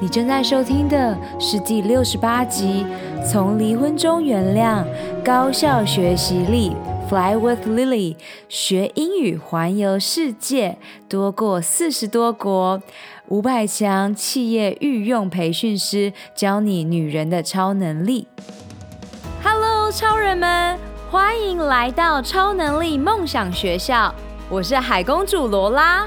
你正在收听的是第六十八集《从离婚中原谅高效学习力》，Fly with Lily，学英语环游世界，多过四十多国，五百强企业御用培训师教你女人的超能力。Hello，超人们，欢迎来到超能力梦想学校，我是海公主罗拉。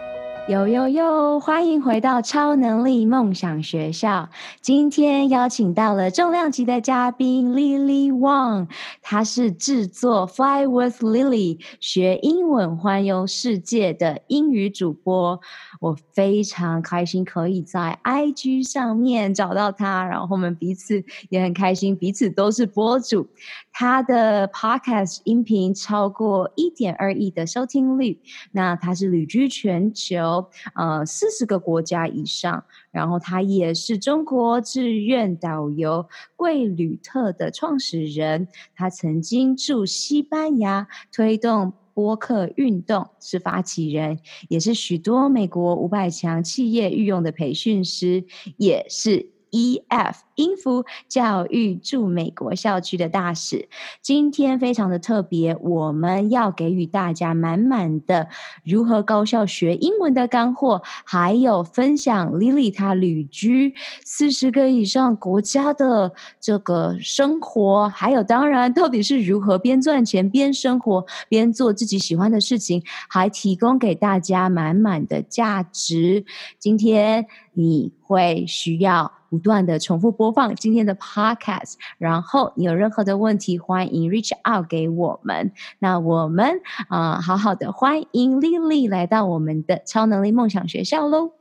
有有有！欢迎回到超能力梦想学校。今天邀请到了重量级的嘉宾 Lily Wang，她是制作 Fly with Lily 学英文环游世界的英语主播。我非常开心可以在 IG 上面找到他，然后我们彼此也很开心，彼此都是博主。他的 Podcast 音频超过一点二亿的收听率，那他是旅居全球。呃，四十个国家以上，然后他也是中国志愿导游贵旅特的创始人。他曾经驻西班牙推动播客运动，是发起人，也是许多美国五百强企业御用的培训师，也是。E.F. 英孚教育驻美国校区的大使，今天非常的特别，我们要给予大家满满的如何高效学英文的干货，还有分享 Lily 她旅居四十个以上国家的这个生活，还有当然到底是如何边赚钱边生活边做自己喜欢的事情，还提供给大家满满的价值。今天你会需要。不断的重复播放今天的 podcast，然后你有任何的问题，欢迎 reach out 给我们。那我们啊、好好的欢迎 Lily 来到我们的超能力梦想学校喽。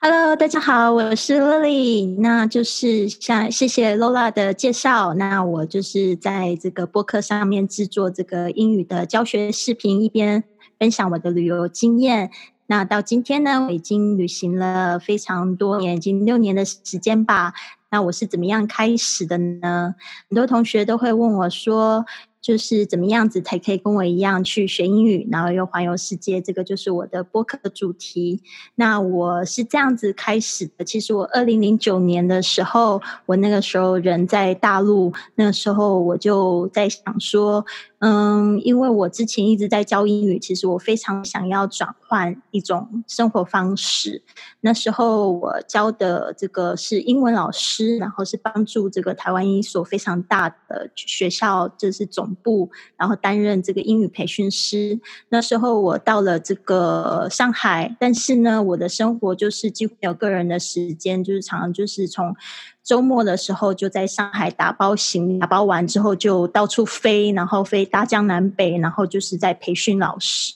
Hello，大家好，我是 Lily。那就是像谢谢 Lola 的介绍。那我就是在这个播客上面制作这个英语的教学视频，一边分享我的旅游经验。那到今天呢，我已经旅行了非常多年，已经六年的时间吧。那我是怎么样开始的呢？很多同学都会问我说，就是怎么样子才可以跟我一样去学英语，然后又环游世界？这个就是我的播客主题。那我是这样子开始的。其实我二零零九年的时候，我那个时候人在大陆，那个时候我就在想说，嗯，因为我之前一直在教英语，其实我非常想要转换一种生活方式。那时候我教的这个是英文老师，然后是帮助这个台湾一所非常大的学校，就是总。部，然后担任这个英语培训师。那时候我到了这个上海，但是呢，我的生活就是几乎没有个人的时间，就是常常就是从周末的时候就在上海打包行李，打包完之后就到处飞，然后飞大江南北，然后就是在培训老师。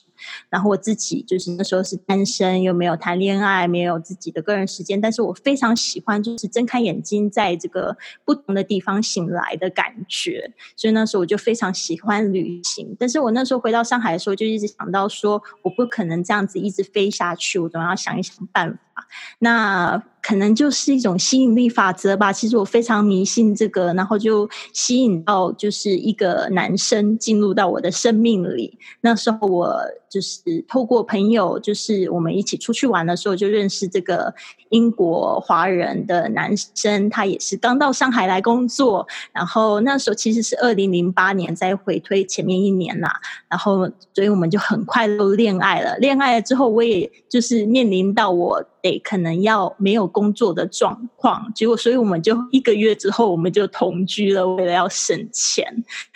然后我自己就是那时候是单身，又没有谈恋爱，没有自己的个人时间。但是我非常喜欢，就是睁开眼睛，在这个不同的地方醒来的感觉。所以那时候我就非常喜欢旅行。但是我那时候回到上海的时候，就一直想到说，我不可能这样子一直飞下去，我总要想一想办法。那。可能就是一种吸引力法则吧。其实我非常迷信这个，然后就吸引到就是一个男生进入到我的生命里。那时候我就是透过朋友，就是我们一起出去玩的时候，就认识这个英国华人的男生。他也是刚到上海来工作。然后那时候其实是二零零八年，再回推前面一年啦。然后所以我们就很快都恋爱了。恋爱了之后，我也就是面临到我。得可能要没有工作的状况，结果所以我们就一个月之后我们就同居了，为了要省钱。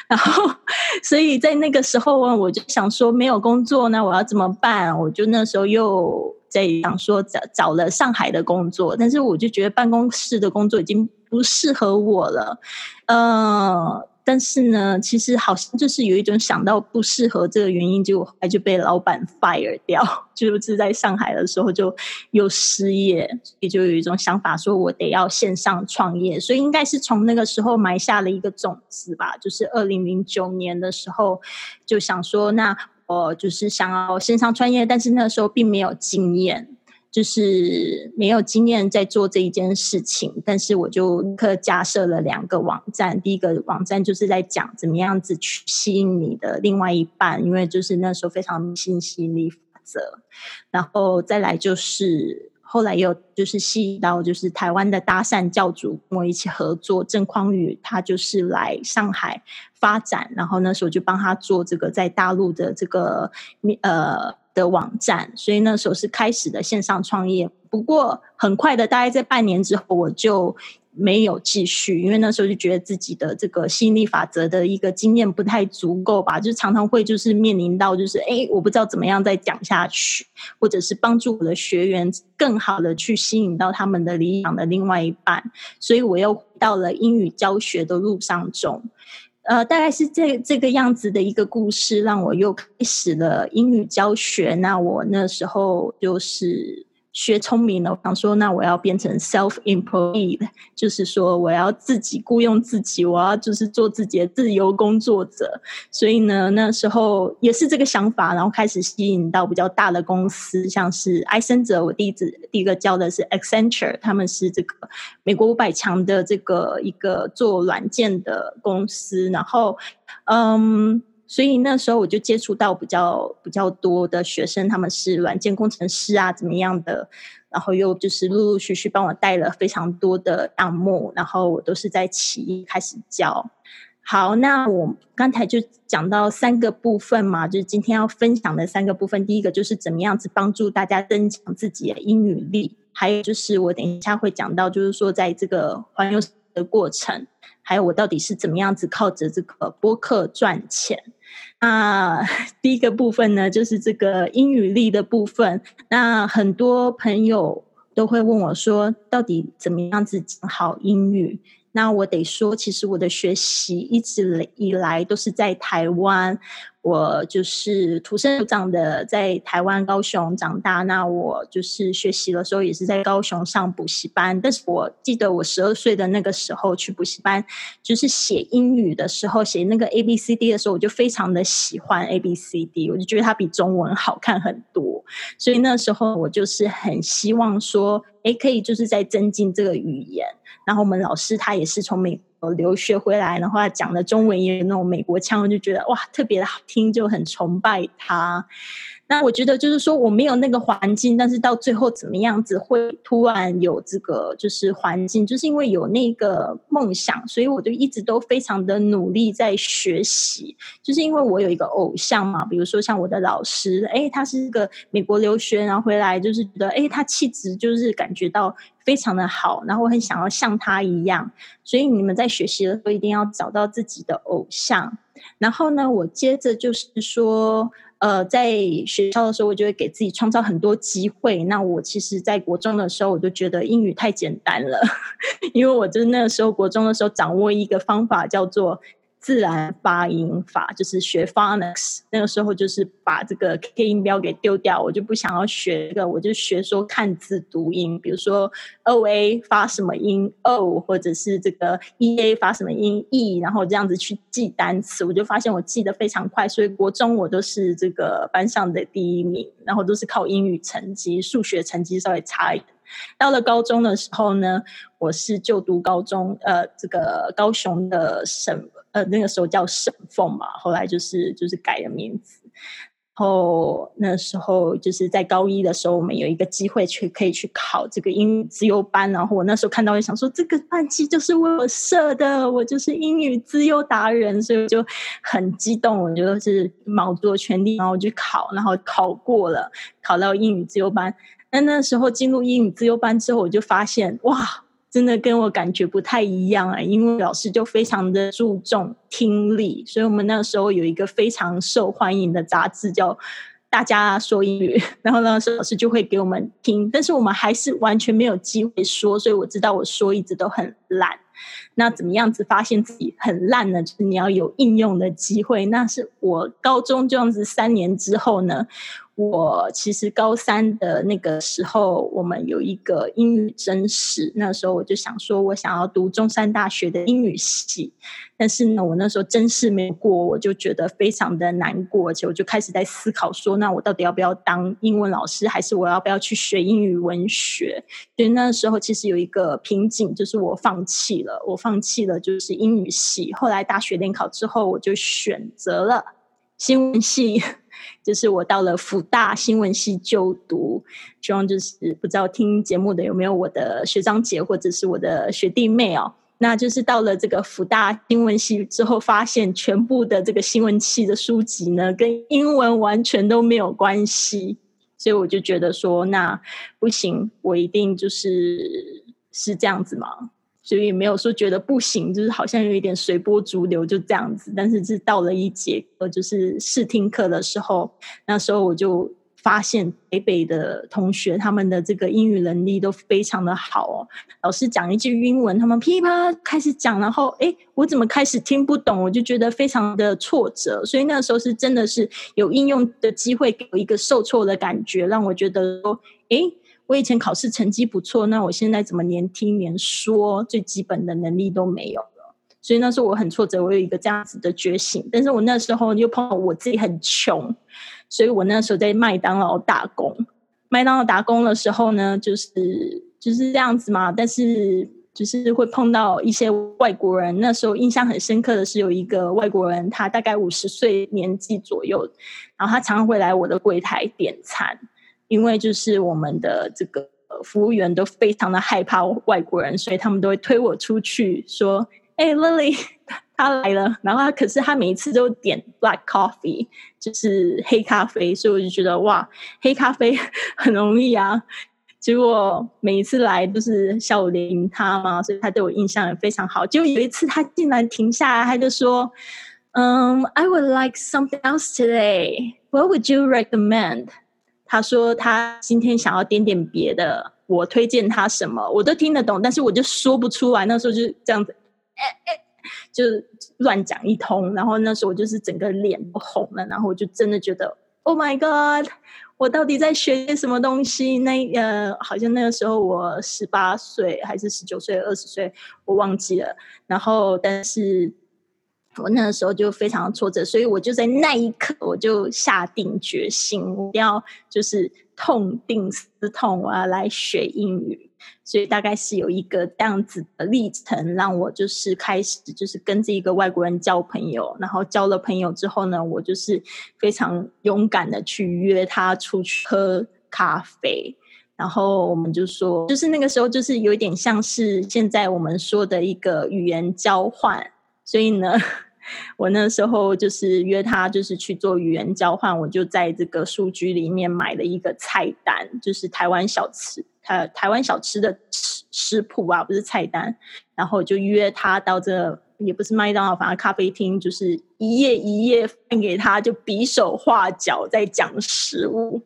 然后，所以在那个时候啊我就想说没有工作，那我要怎么办？我就那时候又在想说找找了上海的工作，但是我就觉得办公室的工作已经不适合我了。嗯、呃。但是呢，其实好像就是有一种想到不适合这个原因，就后来就被老板 fire 掉，就是在上海的时候就又失业，也就有一种想法说我得要线上创业，所以应该是从那个时候埋下了一个种子吧，就是二零零九年的时候就想说，那我就是想要线上创业，但是那个时候并没有经验。就是没有经验在做这一件事情，但是我就立刻架设了两个网站。第一个网站就是在讲怎么样子去吸引你的另外一半，因为就是那时候非常信吸引力法则。然后再来就是后来又就是吸引到就是台湾的搭讪教主跟我一起合作，郑匡宇他就是来上海发展，然后那时候就帮他做这个在大陆的这个呃。的网站，所以那时候是开始的线上创业。不过很快的，大概在半年之后，我就没有继续，因为那时候就觉得自己的这个吸引力法则的一个经验不太足够吧，就常常会就是面临到就是哎，我不知道怎么样再讲下去，或者是帮助我的学员更好的去吸引到他们的理想的另外一半，所以我又到了英语教学的路上中。呃，大概是这这个样子的一个故事，让我又开始了英语教学。那我那时候就是。学聪明了，我想说，那我要变成 self-employed，就是说我要自己雇佣自己，我要就是做自己的自由工作者。所以呢，那时候也是这个想法，然后开始吸引到比较大的公司，像是埃森哲，我第一次第一个教的是 Accenture，他们是这个美国五百强的这个一个做软件的公司，然后嗯。所以那时候我就接触到比较比较多的学生，他们是软件工程师啊，怎么样的，然后又就是陆陆续续帮我带了非常多的项目，然后我都是在企业开始教。好，那我刚才就讲到三个部分嘛，就是今天要分享的三个部分。第一个就是怎么样子帮助大家增强自己的英语力，还有就是我等一下会讲到，就是说在这个环游的过程，还有我到底是怎么样子靠着这个播客赚钱。啊，第一个部分呢，就是这个英语力的部分。那很多朋友都会问我说，到底怎么样子讲好英语？那我得说，其实我的学习一直以来都是在台湾。我就是土生土长的，在台湾高雄长大。那我就是学习的时候也是在高雄上补习班。但是我记得我十二岁的那个时候去补习班，就是写英语的时候，写那个 A B C D 的时候，我就非常的喜欢 A B C D，我就觉得它比中文好看很多。所以那时候我就是很希望说，诶，可以就是在增进这个语言。然后我们老师他也是从美留学回来，的话讲的中文也有那种美国腔，就觉得哇，特别的好听，就很崇拜他。那我觉得就是说，我没有那个环境，但是到最后怎么样子会突然有这个就是环境，就是因为有那个梦想，所以我就一直都非常的努力在学习。就是因为我有一个偶像嘛，比如说像我的老师，诶，他是一个美国留学，然后回来就是觉得，诶，他气质就是感觉到非常的好，然后我很想要像他一样。所以你们在学习的时候一定要找到自己的偶像。然后呢，我接着就是说。呃，在学校的时候，我就会给自己创造很多机会。那我其实，在国中的时候，我就觉得英语太简单了，因为我就是那个时候国中的时候掌握一个方法，叫做。自然发音法就是学 phonics，那个时候就是把这个 K 音标给丢掉，我就不想要学这个，我就学说看字读音，比如说 O A 发什么音 O，或者是这个 E A 发什么音 E，然后这样子去记单词，我就发现我记得非常快，所以国中我都是这个班上的第一名，然后都是靠英语成绩，数学成绩稍微差一点。到了高中的时候呢，我是就读高中，呃，这个高雄的省。呃，那个时候叫省凤嘛，后来就是就是改了名字。然后那时候就是在高一的时候，我们有一个机会去可以去考这个英语资优班。然后我那时候看到，就想说这个班级就是为我设的，我就是英语资优达人，所以就很激动，我就是卯足了全力，然后去考，然后考过了，考到英语资优班。那那时候进入英语资优班之后，我就发现哇。真的跟我感觉不太一样啊，因为老师就非常的注重听力，所以我们那个时候有一个非常受欢迎的杂志叫大家说英语，然后那时候老师就会给我们听，但是我们还是完全没有机会说，所以我知道我说一直都很烂。那怎么样子发现自己很烂呢？就是你要有应用的机会。那是我高中这样子三年之后呢。我其实高三的那个时候，我们有一个英语真试，那时候我就想说，我想要读中山大学的英语系，但是呢，我那时候真试没过，我就觉得非常的难过，而且我就开始在思考说，那我到底要不要当英文老师，还是我要不要去学英语文学？所以那时候其实有一个瓶颈，就是我放弃了，我放弃了就是英语系。后来大学联考之后，我就选择了新闻系。就是我到了辅大新闻系就读，希望就是不知道听节目的有没有我的学长姐或者是我的学弟妹哦。那就是到了这个辅大新闻系之后，发现全部的这个新闻系的书籍呢，跟英文完全都没有关系，所以我就觉得说，那不行，我一定就是是这样子嘛。所以没有说觉得不行，就是好像有一点随波逐流就这样子。但是是到了一节课，就是试听课的时候，那时候我就发现北北的同学他们的这个英语能力都非常的好哦。老师讲一句英文，他们噼啪开始讲，然后诶，我怎么开始听不懂？我就觉得非常的挫折。所以那时候是真的是有应用的机会，给我一个受挫的感觉，让我觉得说，诶。我以前考试成绩不错，那我现在怎么连听连说最基本的能力都没有了？所以那时候我很挫折，我有一个这样子的觉醒。但是我那时候又碰到我自己很穷，所以我那时候在麦当劳打工。麦当劳打工的时候呢，就是就是这样子嘛。但是就是会碰到一些外国人。那时候印象很深刻的是，有一个外国人，他大概五十岁年纪左右，然后他常常会来我的柜台点餐。因为就是我们的这个服务员都非常的害怕外国人，所以他们都会推我出去说：“哎，Lily，他来了。”然后他可是他每一次都点 black coffee，就是黑咖啡，所以我就觉得哇，黑咖啡很容易啊。结果每一次来都是下午联谊他嘛，所以他对我印象也非常好。结果有一次他竟然停下来，他就说：“嗯、，I would like something else today. What would you recommend?” 他说他今天想要点点别的，我推荐他什么我都听得懂，但是我就说不出来。那时候就这样子，哎哎，就乱讲一通。然后那时候我就是整个脸都红了，然后我就真的觉得，Oh my God，我到底在学什么东西？那呃，好像那个时候我十八岁还是十九岁、二十岁，我忘记了。然后但是。我那个时候就非常挫折，所以我就在那一刻，我就下定决心，我要就是痛定思痛，我要来学英语。所以大概是有一个这样子的历程，让我就是开始就是跟这一个外国人交朋友，然后交了朋友之后呢，我就是非常勇敢的去约他出去喝咖啡，然后我们就说，就是那个时候就是有点像是现在我们说的一个语言交换，所以呢。我那时候就是约他，就是去做语言交换。我就在这个数据里面买了一个菜单，就是台湾小吃，台台湾小吃的食食谱啊，不是菜单。然后就约他到这，也不是麦当劳，反正咖啡厅，就是一页一页翻给他，就比手画脚在讲食物。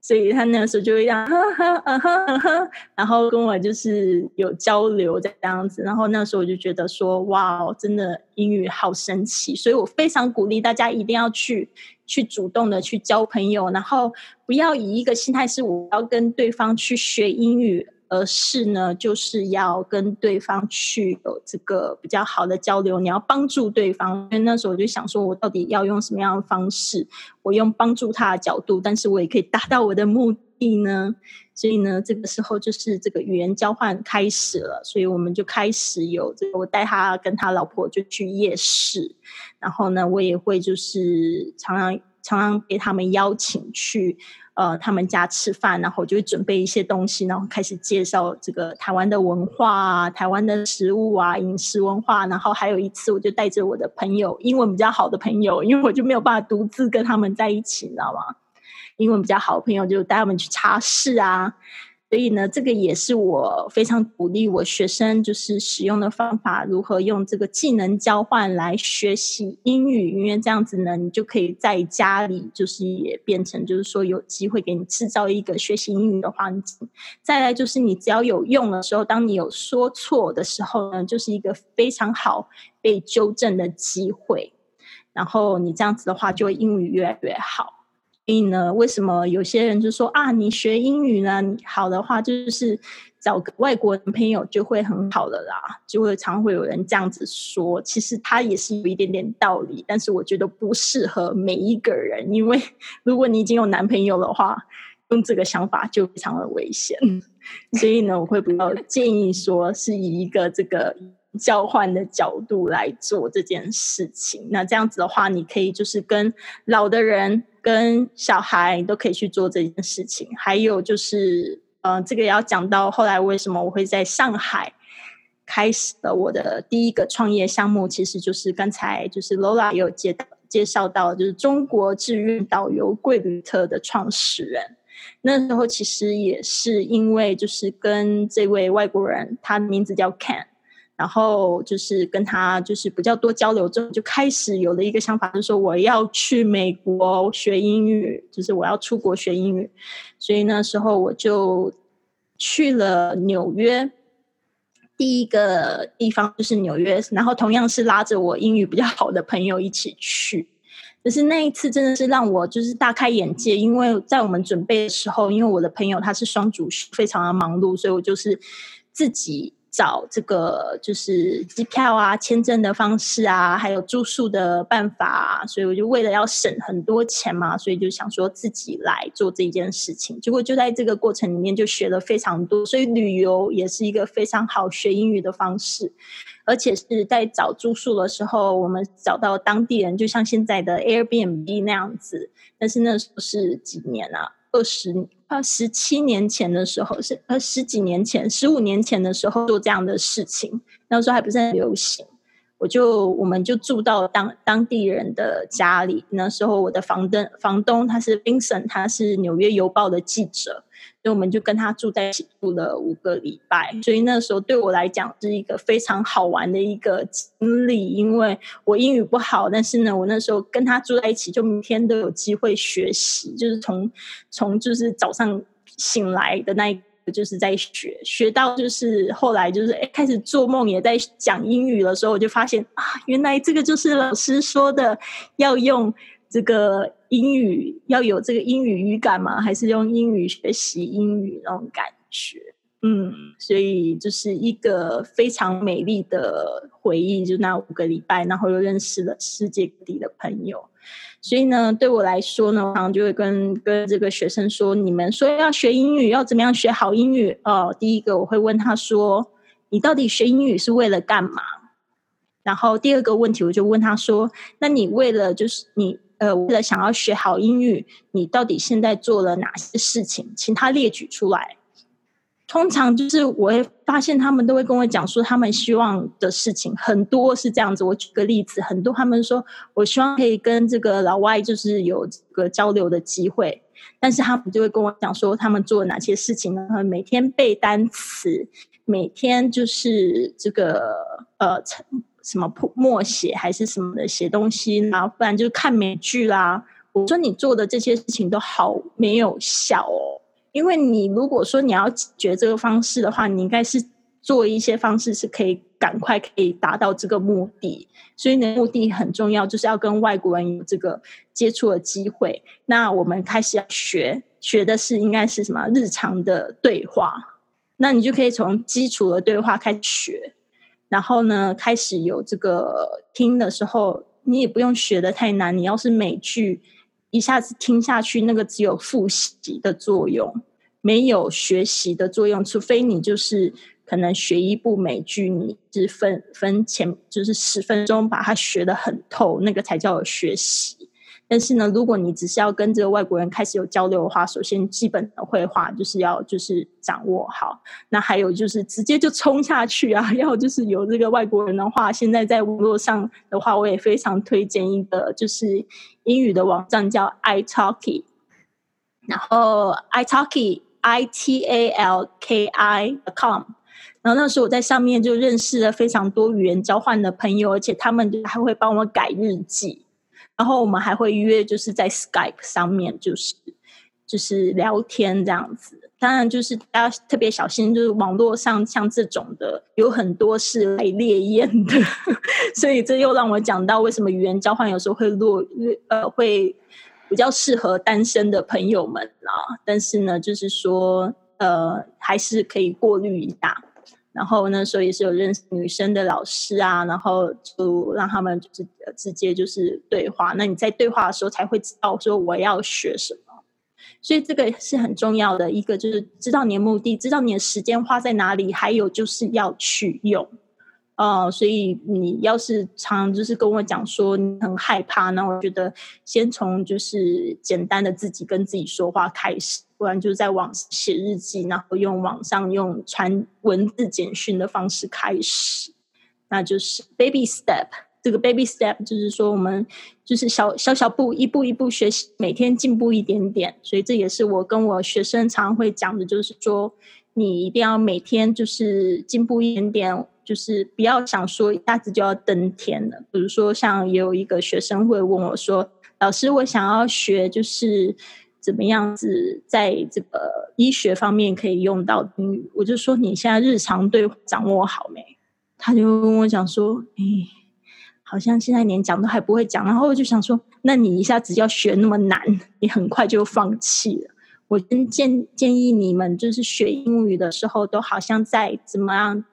所以他那个时候就会这样，呵呵，嗯哼，嗯哼，然后跟我就是有交流这样子，然后那时候我就觉得说，哇哦，真的英语好神奇，所以我非常鼓励大家一定要去去主动的去交朋友，然后不要以一个心态是我要跟对方去学英语。而是呢，就是要跟对方去有这个比较好的交流，你要帮助对方。因为那时候我就想说，我到底要用什么样的方式？我用帮助他的角度，但是我也可以达到我的目的呢。所以呢，这个时候就是这个语言交换开始了。所以我们就开始有这个，我带他跟他老婆就去夜市，然后呢，我也会就是常常常常给他们邀请去。呃，他们家吃饭，然后就会准备一些东西，然后开始介绍这个台湾的文化啊，台湾的食物啊，饮食文化。然后还有一次，我就带着我的朋友，英文比较好的朋友，因为我就没有办法独自跟他们在一起，你知道吗？英文比较好的朋友就带他们去茶室啊，所以呢，这个也是我非常鼓励我学生就是使用的方法，如何用这个技能交换来学习英语，因为这样子呢，你就可以在家里就是也变成就是说有机会给你制造一个学习英语的环境。再来就是你只要有用的时候，当你有说错的时候呢，就是一个非常好被纠正的机会。然后你这样子的话，就会英语越来越好。所以呢，为什么有些人就说啊，你学英语呢，你好的话就是找个外国朋友就会很好了啦，就会常会有人这样子说。其实他也是有一点点道理，但是我觉得不适合每一个人，因为 如果你已经有男朋友的话，用这个想法就非常的危险。所以呢，我会比较建议说，是以一个这个。交换的角度来做这件事情，那这样子的话，你可以就是跟老的人、跟小孩都可以去做这件事情。还有就是，呃，这个要讲到后来为什么我会在上海开始了我的第一个创业项目，其实就是刚才就是 Lola 也有介介绍到，就是中国志愿导游贵旅特的创始人。那时候其实也是因为就是跟这位外国人，他名字叫 Ken。然后就是跟他就是比较多交流之后，就开始有了一个想法，就是说我要去美国学英语，就是我要出国学英语。所以那时候我就去了纽约，第一个地方就是纽约，然后同样是拉着我英语比较好的朋友一起去。可是那一次真的是让我就是大开眼界，因为在我们准备的时候，因为我的朋友他是双主修，非常的忙碌，所以我就是自己。找这个就是机票啊、签证的方式啊，还有住宿的办法啊，所以我就为了要省很多钱嘛，所以就想说自己来做这件事情。结果就在这个过程里面就学了非常多，所以旅游也是一个非常好学英语的方式。而且是在找住宿的时候，我们找到当地人，就像现在的 Airbnb 那样子。但是那时候是几年啊？二十啊，十七年前的时候是呃十几年前，十五年前的时候做这样的事情，那时候还不是很流行。我就我们就住到当当地人的家里，那时候我的房东房东他是 Vincent，他是纽约邮报的记者。所以我们就跟他住在一起住了五个礼拜，所以那时候对我来讲是一个非常好玩的一个经历，因为我英语不好，但是呢，我那时候跟他住在一起，就每天都有机会学习，就是从从就是早上醒来的那一就是在学，学到就是后来就是诶开始做梦也在讲英语的时候，我就发现啊，原来这个就是老师说的要用。这个英语要有这个英语语感吗？还是用英语学习英语那种感觉？嗯，所以就是一个非常美丽的回忆，就那五个礼拜，然后又认识了世界各地的朋友。所以呢，对我来说呢，我常就会跟跟这个学生说：你们说要学英语，要怎么样学好英语？哦，第一个我会问他说：你到底学英语是为了干嘛？然后第二个问题，我就问他说：那你为了就是你。呃，为了想要学好英语，你到底现在做了哪些事情？请他列举出来。通常就是我会发现他们都会跟我讲说，他们希望的事情很多是这样子。我举个例子，很多他们说，我希望可以跟这个老外就是有这个交流的机会，但是他们就会跟我讲说，他们做了哪些事情呢？每天背单词，每天就是这个呃。什么默写还是什么的写东西，然后不然就是看美剧啦。我说你做的这些事情都好没有效哦，因为你如果说你要解决这个方式的话，你应该是做一些方式是可以赶快可以达到这个目的。所以你的目的很重要，就是要跟外国人有这个接触的机会。那我们开始要学，学的是应该是什么？日常的对话。那你就可以从基础的对话开始学。然后呢，开始有这个听的时候，你也不用学的太难。你要是美剧一下子听下去，那个只有复习的作用，没有学习的作用。除非你就是可能学一部美剧，你是分分前就是十分钟把它学得很透，那个才叫学习。但是呢，如果你只是要跟这个外国人开始有交流的话，首先基本的会话就是要就是掌握好。那还有就是直接就冲下去啊！要就是有这个外国人的话，现在在网络上的话，我也非常推荐一个就是英语的网站叫 iTalki。然后 iTalki i t a l k i com。然后那时候我在上面就认识了非常多语言交换的朋友，而且他们就还会帮我改日记。然后我们还会约，就是在 Skype 上面，就是就是聊天这样子。当然，就是大家特别小心，就是网络上像这种的有很多是来猎艳的，所以这又让我讲到为什么语言交换有时候会落呃会比较适合单身的朋友们啊。但是呢，就是说呃还是可以过滤一下。然后那时候也是有认识女生的老师啊，然后就让他们就是直接就是对话。那你在对话的时候才会知道说我要学什么。所以这个是很重要的一个，就是知道你的目的，知道你的时间花在哪里，还有就是要去用。呃，所以你要是常就是跟我讲说你很害怕，那我觉得先从就是简单的自己跟自己说话开始，不然就在网写日记，然后用网上用传文字简讯的方式开始，那就是 baby step。这个 baby step 就是说，我们就是小小小步，一步一步学习，每天进步一点点。所以这也是我跟我学生常会讲的，就是说，你一定要每天就是进步一点点，就是不要想说一下子就要登天了。比如说，像也有一个学生会问我说：“老师，我想要学，就是怎么样子在这个医学方面可以用到英语。”我就说：“你现在日常对掌握好没？”他就跟我讲说：“哎。”好像现在连讲都还不会讲，然后我就想说，那你一下子要学那么难，你很快就放弃了。我真建建议你们，就是学英语的时候，都好像在怎么样，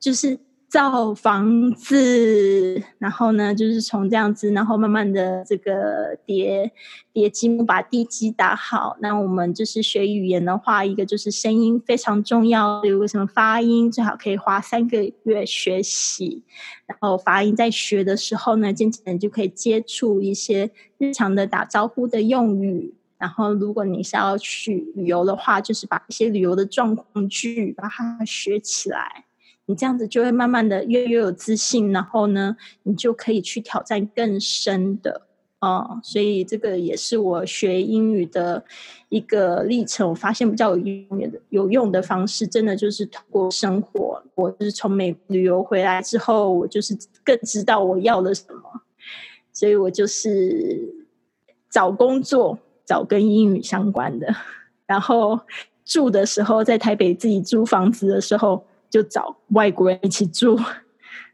就是。造房子，然后呢，就是从这样子，然后慢慢的这个叠叠积木，把地基打好。那我们就是学语言的话，一个就是声音非常重要，比如什么发音，最好可以花三个月学习。然后发音在学的时候呢，渐渐就可以接触一些日常的打招呼的用语。然后如果你是要去旅游的话，就是把一些旅游的状况句把它学起来。你这样子就会慢慢的越越有自信，然后呢，你就可以去挑战更深的哦、所以这个也是我学英语的一个历程。我发现比较有用的有用的方式，真的就是通过生活。我就是从美旅游回来之后，我就是更知道我要了什么。所以我就是找工作，找跟英语相关的，然后住的时候在台北自己租房子的时候。就找外国人一起住，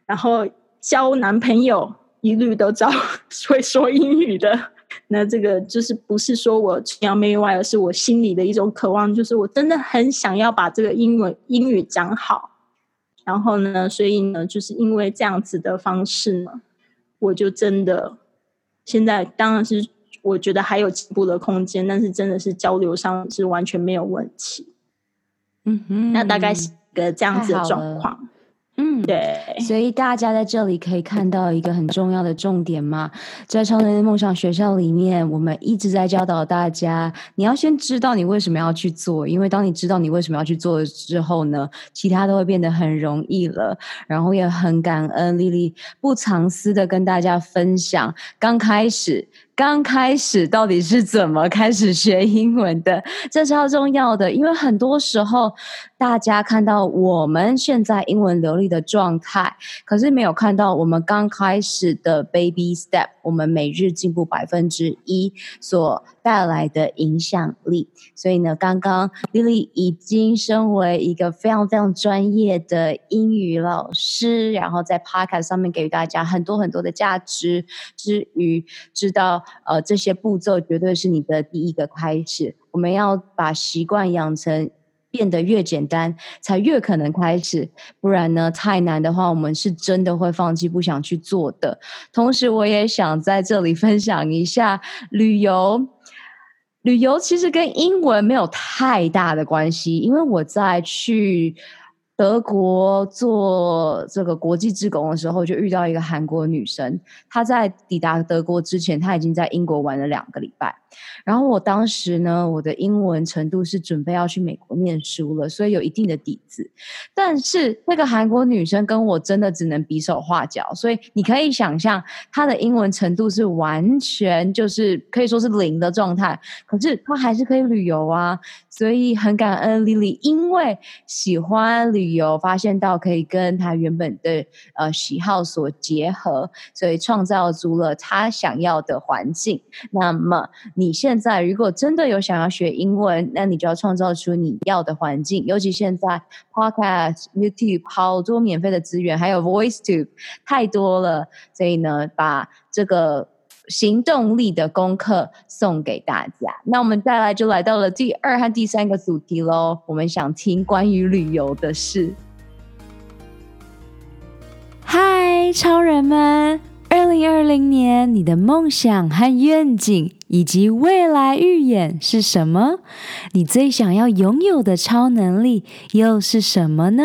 然后交男朋友一律都找 会说英语的。那这个就是不是说我崇洋媚外，而是我心里的一种渴望，就是我真的很想要把这个英文英语讲好。然后呢，所以呢，就是因为这样子的方式呢，我就真的现在当然是我觉得还有进步的空间，但是真的是交流上是完全没有问题。嗯哼，那大概是。个这样子的状况，嗯，对，所以大家在这里可以看到一个很重要的重点嘛，在超能的梦想学校里面，我们一直在教导大家，你要先知道你为什么要去做，因为当你知道你为什么要去做之后呢，其他都会变得很容易了。然后也很感恩 Lily 不藏私的跟大家分享，刚开始。刚开始到底是怎么开始学英文的？这是要重要的，因为很多时候大家看到我们现在英文流利的状态，可是没有看到我们刚开始的 baby step，我们每日进步百分之一所带来的影响力。所以呢，刚刚 Lily 已经身为一个非常非常专业的英语老师，然后在 Podcast 上面给予大家很多很多的价值之余，知道。呃，这些步骤绝对是你的第一个开始。我们要把习惯养成，变得越简单，才越可能开始。不然呢，太难的话，我们是真的会放弃，不想去做的。同时，我也想在这里分享一下旅游。旅游其实跟英文没有太大的关系，因为我在去。德国做这个国际志工的时候，就遇到一个韩国女生。她在抵达德国之前，她已经在英国玩了两个礼拜。然后我当时呢，我的英文程度是准备要去美国念书了，所以有一定的底子。但是那个韩国女生跟我真的只能比手画脚，所以你可以想象她的英文程度是完全就是可以说是零的状态。可是她还是可以旅游啊。所以很感恩 Lily，因为喜欢旅游，发现到可以跟他原本的呃喜好所结合，所以创造出了他想要的环境。那么你现在如果真的有想要学英文，那你就要创造出你要的环境。尤其现在 Podcast、YouTube 好多免费的资源，还有 VoiceTube 太多了，所以呢，把这个。行动力的功课送给大家。那我们再来就来到了第二和第三个主题喽。我们想听关于旅游的事。嗨，超人们！二零二零年，你的梦想和愿景以及未来预演是什么？你最想要拥有的超能力又是什么呢？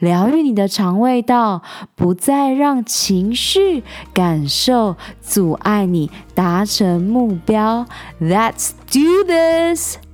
疗愈你的肠胃道，不再让情绪感受阻碍你达成目标。Let's do this.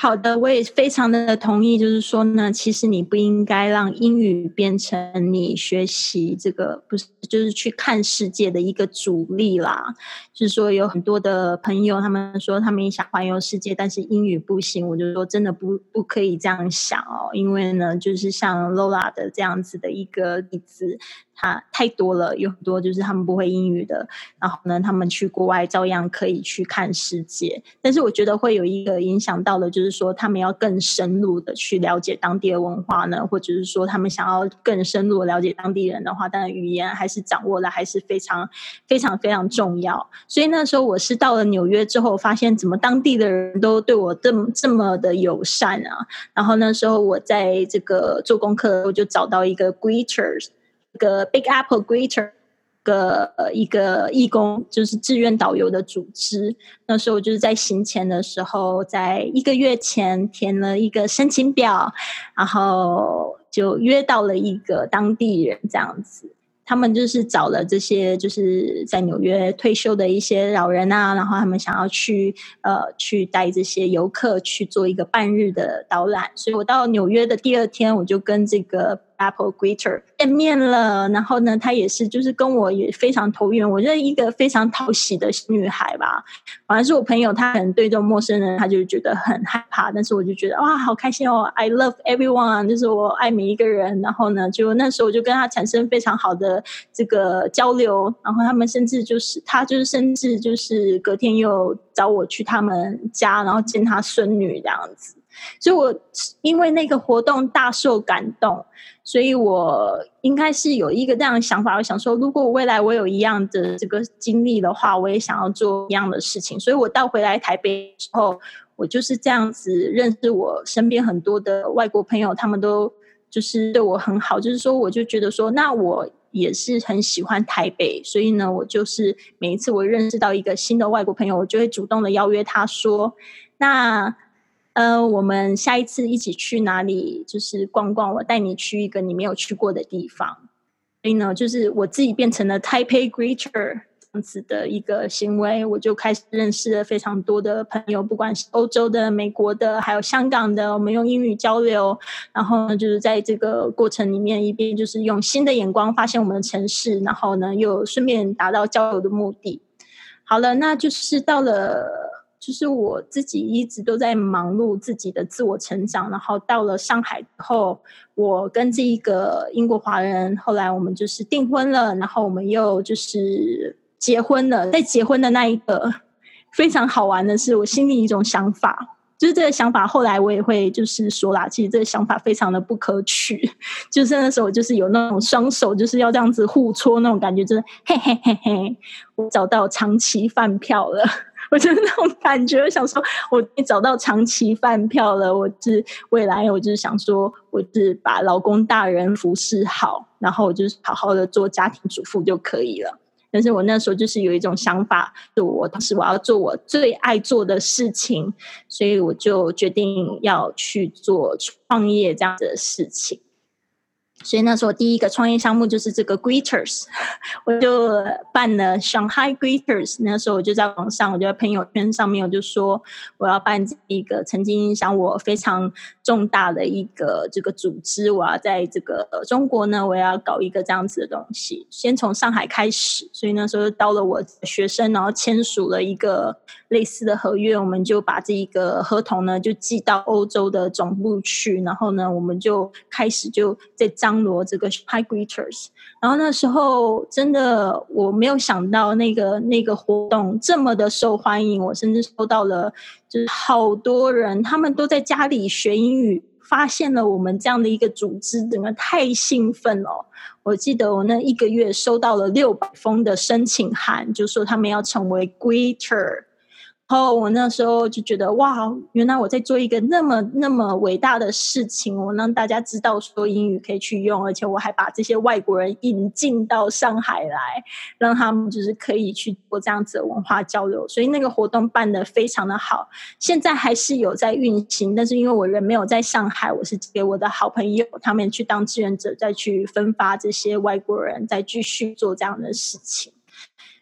好的，我也非常的同意。就是说呢，其实你不应该让英语变成你学习这个，不是就是去看世界的一个主力啦。就是说，有很多的朋友，他们说他们也想环游世界，但是英语不行。我就说，真的不不可以这样想哦，因为呢，就是像 Lola 的这样子的一个例子。他太多了，有很多就是他们不会英语的，然后呢，他们去国外照样可以去看世界。但是我觉得会有一个影响到的，就是说他们要更深入的去了解当地的文化呢，或者是说他们想要更深入的了解当地人的话，当然语言还是掌握的还是非常非常非常重要。所以那时候我是到了纽约之后，发现怎么当地的人都对我这么这么的友善啊。然后那时候我在这个做功课，我就找到一个 Greeters。个 Big Apple Greater 的一个义工，就是志愿导游的组织。那时候就是在行前的时候，在一个月前填了一个申请表，然后就约到了一个当地人这样子。他们就是找了这些就是在纽约退休的一些老人啊，然后他们想要去呃去带这些游客去做一个半日的导览。所以我到纽约的第二天，我就跟这个。Apple Greeter 见面了，然后呢，她也是，就是跟我也非常投缘。我觉得一个非常讨喜的女孩吧，反正是我朋友，她可能对这种陌生人，她就觉得很害怕。但是我就觉得哇，好开心哦！I love everyone，就是我爱每一个人。然后呢，就那时候我就跟她产生非常好的这个交流。然后他们甚至就是，她就是甚至就是隔天又找我去他们家，然后见她孙女这样子。所以我因为那个活动大受感动，所以我应该是有一个这样的想法，我想说，如果未来我有一样的这个经历的话，我也想要做一样的事情。所以我到回来台北之后，我就是这样子认识我身边很多的外国朋友，他们都就是对我很好，就是说我就觉得说，那我也是很喜欢台北，所以呢，我就是每一次我认识到一个新的外国朋友，我就会主动的邀约他说，那。呃，我们下一次一起去哪里？就是逛逛，我带你去一个你没有去过的地方。所以呢，就是我自己变成了 Taipei Greeter 这样子的一个行为，我就开始认识了非常多的朋友，不管是欧洲的、美国的，还有香港的，我们用英语交流。然后呢，就是在这个过程里面，一边就是用新的眼光发现我们的城市，然后呢，又顺便达到交流的目的。好了，那就是到了。就是我自己一直都在忙碌自己的自我成长，然后到了上海后，我跟这一个英国华人，后来我们就是订婚了，然后我们又就是结婚了。在结婚的那一个非常好玩的是，我心里一种想法，就是这个想法后来我也会就是说啦，其实这个想法非常的不可取，就是那时候就是有那种双手就是要这样子互戳那种感觉，就是嘿嘿嘿嘿，我找到长期饭票了。我就是那种感觉，我想说，我找到长期饭票了。我是未来，我就是想说，我是把老公大人服侍好，然后我就是好好的做家庭主妇就可以了。但是我那时候就是有一种想法，就我当时我要做我最爱做的事情，所以我就决定要去做创业这样子的事情。所以那时候第一个创业项目就是这个 Greeters，我就办了 Shanghai Greeters。那时候我就在网上，我就在朋友圈上面，我就说我要办一个曾经影响我非常重大的一个这个组织，我要在这个中国呢，我要搞一个这样子的东西。先从上海开始，所以那时候到了我学生，然后签署了一个类似的合约，我们就把这一个合同呢就寄到欧洲的总部去，然后呢，我们就开始就在张罗这个 High Greeters，然后那时候真的我没有想到那个那个活动这么的受欢迎，我甚至收到了就是好多人，他们都在家里学英语，发现了我们这样的一个组织，整个太兴奋了。我记得我那一个月收到了六百封的申请函，就说他们要成为 Greeter。然后我那时候就觉得哇，原来我在做一个那么那么伟大的事情，我让大家知道说英语可以去用，而且我还把这些外国人引进到上海来，让他们就是可以去做这样子的文化交流。所以那个活动办得非常的好，现在还是有在运行，但是因为我人没有在上海，我是给我的好朋友他们去当志愿者，再去分发这些外国人，再继续做这样的事情。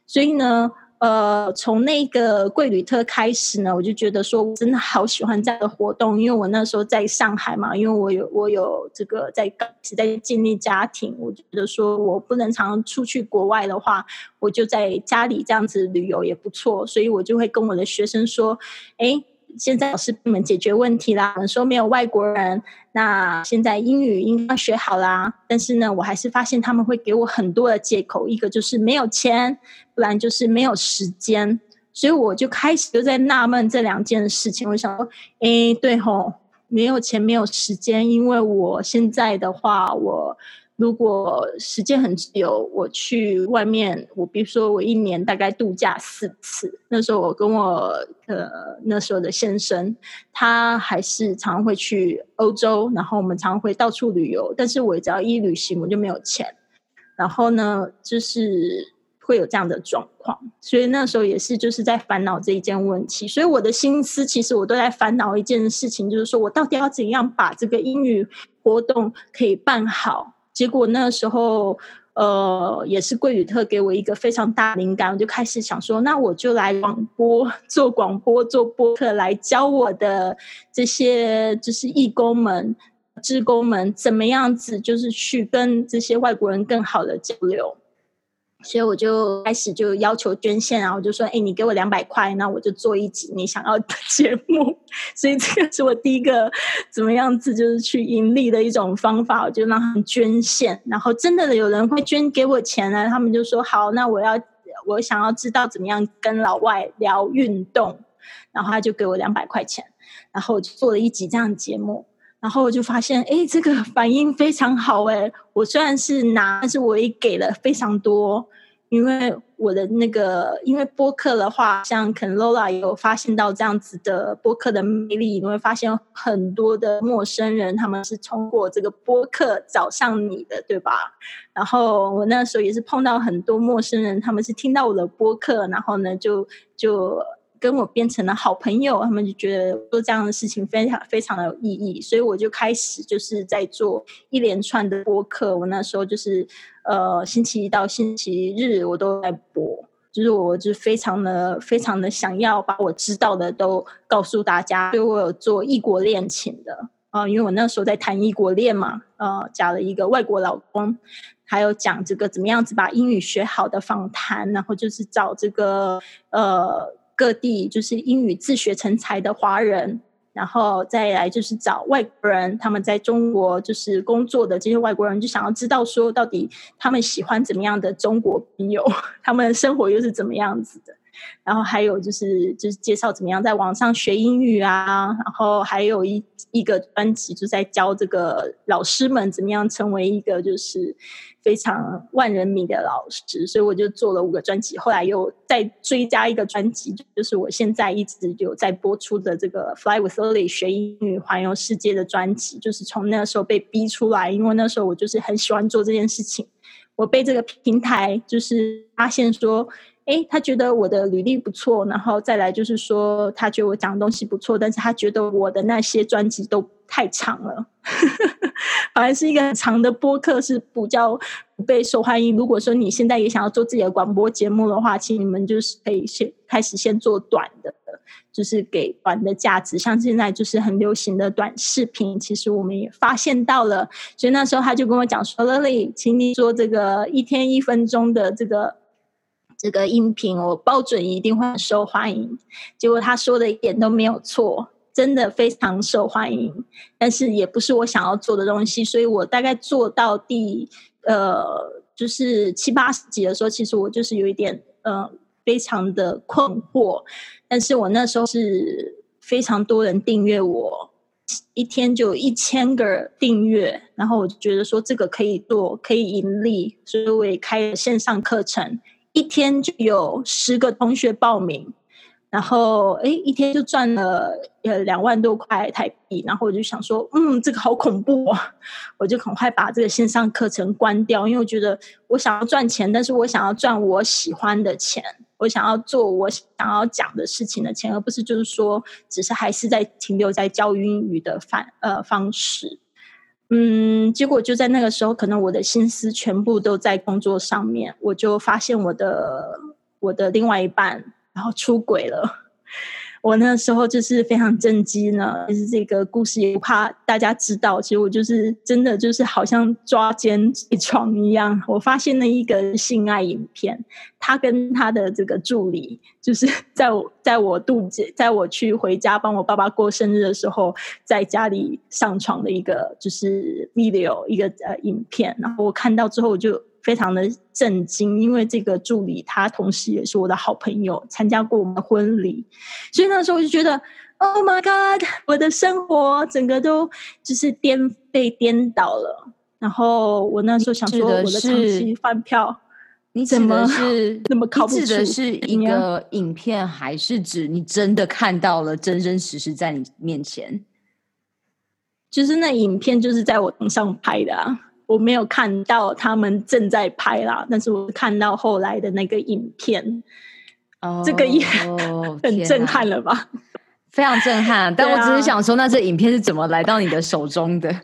所以呢。呃，从那个贵旅特开始呢，我就觉得说，我真的好喜欢这样的活动，因为我那时候在上海嘛，因为我有我有这个在刚在建立家庭，我觉得说我不能常出去国外的话，我就在家里这样子旅游也不错，所以我就会跟我的学生说，哎。现在老师你们解决问题啦，我们说没有外国人，那现在英语应该学好啦。但是呢，我还是发现他们会给我很多的借口，一个就是没有钱，不然就是没有时间。所以我就开始就在纳闷这两件事情。我想说，诶，对吼，没有钱，没有时间，因为我现在的话，我。如果时间很自由，我去外面，我比如说我一年大概度假四次。那时候我跟我呃那时候的先生，他还是常常会去欧洲，然后我们常会到处旅游。但是我只要一旅行，我就没有钱。然后呢，就是会有这样的状况，所以那时候也是就是在烦恼这一件问题。所以我的心思其实我都在烦恼一件事情，就是说我到底要怎样把这个英语活动可以办好。结果那时候，呃，也是桂宇特给我一个非常大灵感，我就开始想说，那我就来广播做广播做播客，来教我的这些就是义工们、志工们怎么样子，就是去跟这些外国人更好的交流。所以我就开始就要求捐献，然后我就说：“哎，你给我两百块，那我就做一集你想要的节目。”所以这个是我第一个怎么样子就是去盈利的一种方法，我就让他们捐献，然后真的有人会捐给我钱呢，他们就说：“好，那我要我想要知道怎么样跟老外聊运动。”然后他就给我两百块钱，然后我就做了一集这样的节目，然后我就发现，哎，这个反应非常好，哎，我虽然是拿，但是我也给了非常多。因为我的那个，因为播客的话，像可能 Lola 有发现到这样子的播客的魅力，你会发现很多的陌生人他们是通过这个播客找上你的，对吧？然后我那时候也是碰到很多陌生人，他们是听到我的播客，然后呢就就。跟我变成了好朋友，他们就觉得做这样的事情非常非常的有意义，所以我就开始就是在做一连串的播客。我那时候就是呃星期一到星期日我都在播，就是我就非常的非常的想要把我知道的都告诉大家。所以我有做异国恋情的啊、因为我那时候在谈异国恋嘛，呃，找了一个外国老公，还有讲这个怎么样子把英语学好的访谈，然后就是找这个呃。各地就是英语自学成才的华人，然后再来就是找外国人，他们在中国就是工作的这些外国人，就想要知道说到底他们喜欢怎么样的中国朋友，他们生活又是怎么样子的。然后还有就是就是介绍怎么样在网上学英语啊，然后还有一一个专辑就在教这个老师们怎么样成为一个就是。非常万人迷的老师，所以我就做了五个专辑。后来又再追加一个专辑，就是我现在一直有在播出的这个《Fly with Lily》学英语环游世界的专辑。就是从那时候被逼出来，因为那时候我就是很喜欢做这件事情。我被这个平台就是发现说，诶，他觉得我的履历不错，然后再来就是说，他觉得我讲的东西不错，但是他觉得我的那些专辑都太长了。反而是一个很长的播客是比较不被受欢迎。如果说你现在也想要做自己的广播节目的话，请你们就是可以先开始先做短的，就是给短的价值。像现在就是很流行的短视频，其实我们也发现到了。所以那时候他就跟我讲说：“Lily，请你做这个一天一分钟的这个这个音频，我保准一定会很受欢迎。”结果他说的一点都没有错。真的非常受欢迎，但是也不是我想要做的东西，所以我大概做到第呃，就是七八十集的时候，其实我就是有一点呃，非常的困惑。但是我那时候是非常多人订阅我，一天就一千个订阅，然后我就觉得说这个可以做，可以盈利，所以我也开了线上课程，一天就有十个同学报名。然后，哎，一天就赚了呃两万多块台币。然后我就想说，嗯，这个好恐怖啊！我就很快把这个线上课程关掉，因为我觉得我想要赚钱，但是我想要赚我喜欢的钱，我想要做我想要讲的事情的钱，而不是就是说，只是还是在停留在教英语的方呃方式。嗯，结果就在那个时候，可能我的心思全部都在工作上面，我就发现我的我的另外一半。然后出轨了，我那时候就是非常震惊呢。其实这个故事也不怕大家知道，其实我就是真的就是好像抓奸起床一样。我发现了一个性爱影片，他跟他的这个助理，就是 在我在我肚子，在我去回家帮我爸爸过生日的时候，在家里上床的一个就是 video 一个呃影片。然后我看到之后我就。非常的震惊，因为这个助理他同时也是我的好朋友，参加过我们的婚礼，所以那时候我就觉得，Oh my God，我的生活整个都就是颠被颠倒了。然后我那时候想说，我的长期饭票，你怎么是那么靠不住？指的是一个影片，还是指你真的看到了真真实实在你面前？就是那影片就是在我床上拍的啊。我没有看到他们正在拍啦，但是我看到后来的那个影片，哦，这个也很 震撼了吧？非常震撼。但我只是想说，啊，那这影片是怎么来到你的手中的？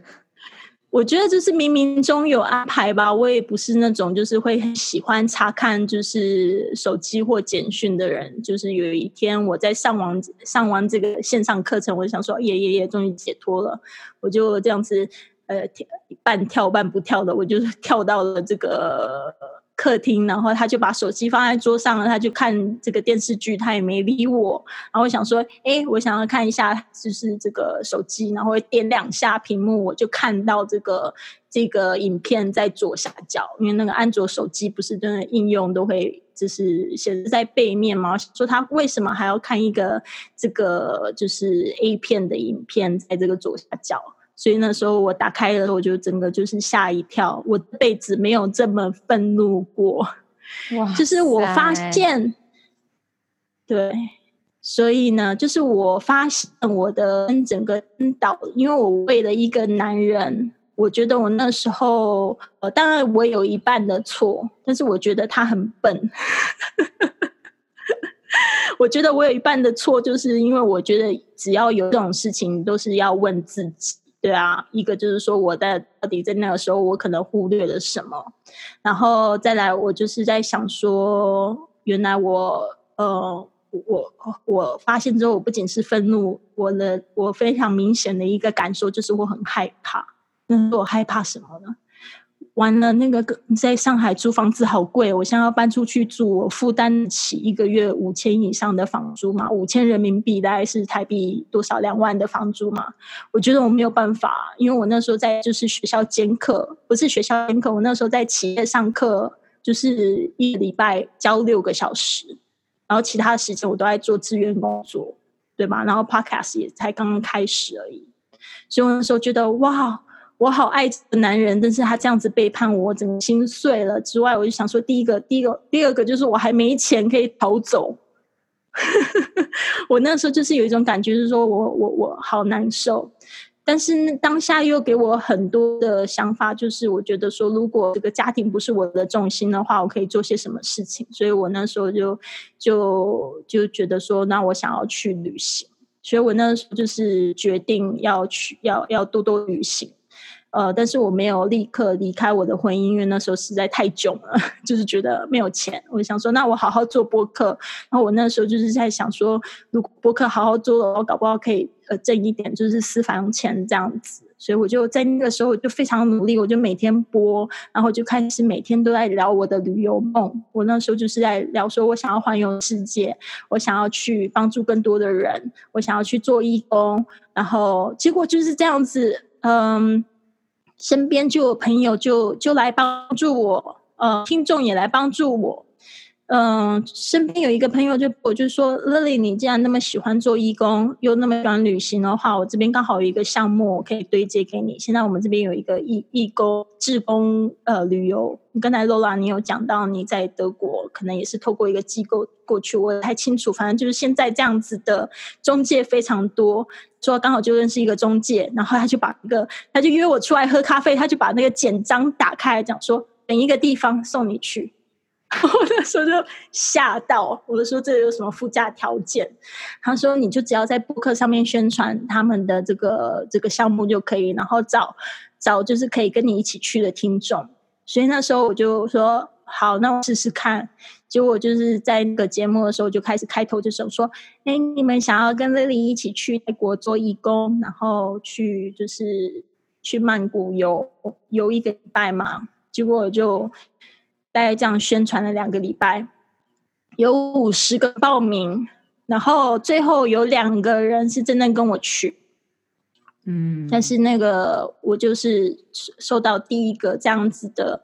我觉得就是冥冥中有安排吧。我也不是那种就是会很喜欢查看就是手机或简讯的人。就是有一天我在上网上完这个线上课程，我就想说，耶耶耶，终于解脱了，我就这样子。呃，跳半跳半不跳的，我就是跳到了这个客厅，然后他就把手机放在桌上了，他就看这个电视剧，他也没理我。然后我想说，哎，我想要看一下，就是这个手机，然后点两下屏幕，我就看到这个这个影片在左下角，因为那个安卓手机不是真的应用都会就是显示在背面嘛，说他为什么还要看一个这个就是 A 片的影片在这个左下角。所以那时候我打开了，我就整个就是吓一跳，我这辈子没有这么愤怒过。哇！就是我发现，对，所以呢，就是我发现我的整个颠倒，因为我为了一个男人，我觉得我那时候，呃，当然我有一半的错，但是我觉得他很笨。我觉得我有一半的错，就是因为我觉得只要有这种事情，都是要问自己。对啊，一个就是说，我在到底在那个时候，我可能忽略了什么，然后再来，我就是在想说，原来我呃，我我发现之后，我不仅是愤怒，我的我非常明显的一个感受就是我很害怕。那我害怕什么呢？完了，那个在上海租房子好贵，我现在要搬出去住，我负担起一个月五千以上的房租嘛？五千人民币大概是台币多少？两万的房租嘛？我觉得我没有办法，因为我那时候在就是学校兼课，不是学校兼课，我那时候在企业上课，就是一礼拜教六个小时，然后其他时间我都在做志愿工作，对吧？然后 Podcast 也才刚刚开始而已，所以我那时候觉得哇。我好爱这个男人，但是他这样子背叛我，我整个心碎了。之外，我就想说，第一个，第一个，第二个就是我还没钱可以逃走。我那时候就是有一种感觉，就是说我我我好难受。但是当下又给我很多的想法，就是我觉得说，如果这个家庭不是我的重心的话，我可以做些什么事情。所以我那时候就就就觉得说，那我想要去旅行。所以我那时候就是决定要去，要要多多旅行。呃，但是我没有立刻离开我的婚姻，因为那时候实在太囧了，就是觉得没有钱。我想说，那我好好做播客。然后我那时候就是在想说，如果播客好好做了，我搞不好可以呃挣一点，就是私房钱这样子。所以我就在那个时候就非常努力，我就每天播，然后就开始每天都在聊我的旅游梦。我那时候就是在聊说，我想要环游世界，我想要去帮助更多的人，我想要去做义工。然后结果就是这样子，嗯。身边就有朋友就就来帮助我，呃，听众也来帮助我，嗯、身边有一个朋友就我就说，Lily，你既然那么喜欢做义工，又那么喜欢旅行的话，我这边刚好有一个项目可以对接给你。现在我们这边有一个义义工志工呃旅游，刚才 Lola 你有讲到你在德国，可能也是透过一个机构过去，我也不太清楚，反正就是现在这样子的中介非常多。说刚好就认识一个中介，然后他就把那个，他就约我出来喝咖啡，他就把那个简章打开，讲说等一个地方送你去。我那时候就吓到，我就说这有什么附加条件？他说你就只要在播客上面宣传他们的这个这个项目就可以，然后找找就是可以跟你一起去的听众。所以那时候我就说好，那我试试看。结果就是在那个节目的时候就开始开头就想说，哎，你们想要跟 Lily 一起去泰国做义工，然后去就是去曼谷游游一个礼拜嘛？结果我就大概这样宣传了两个礼拜，有五十个报名，然后最后有两个人是真正跟我去，嗯，但是那个我就是收到第一个这样子的。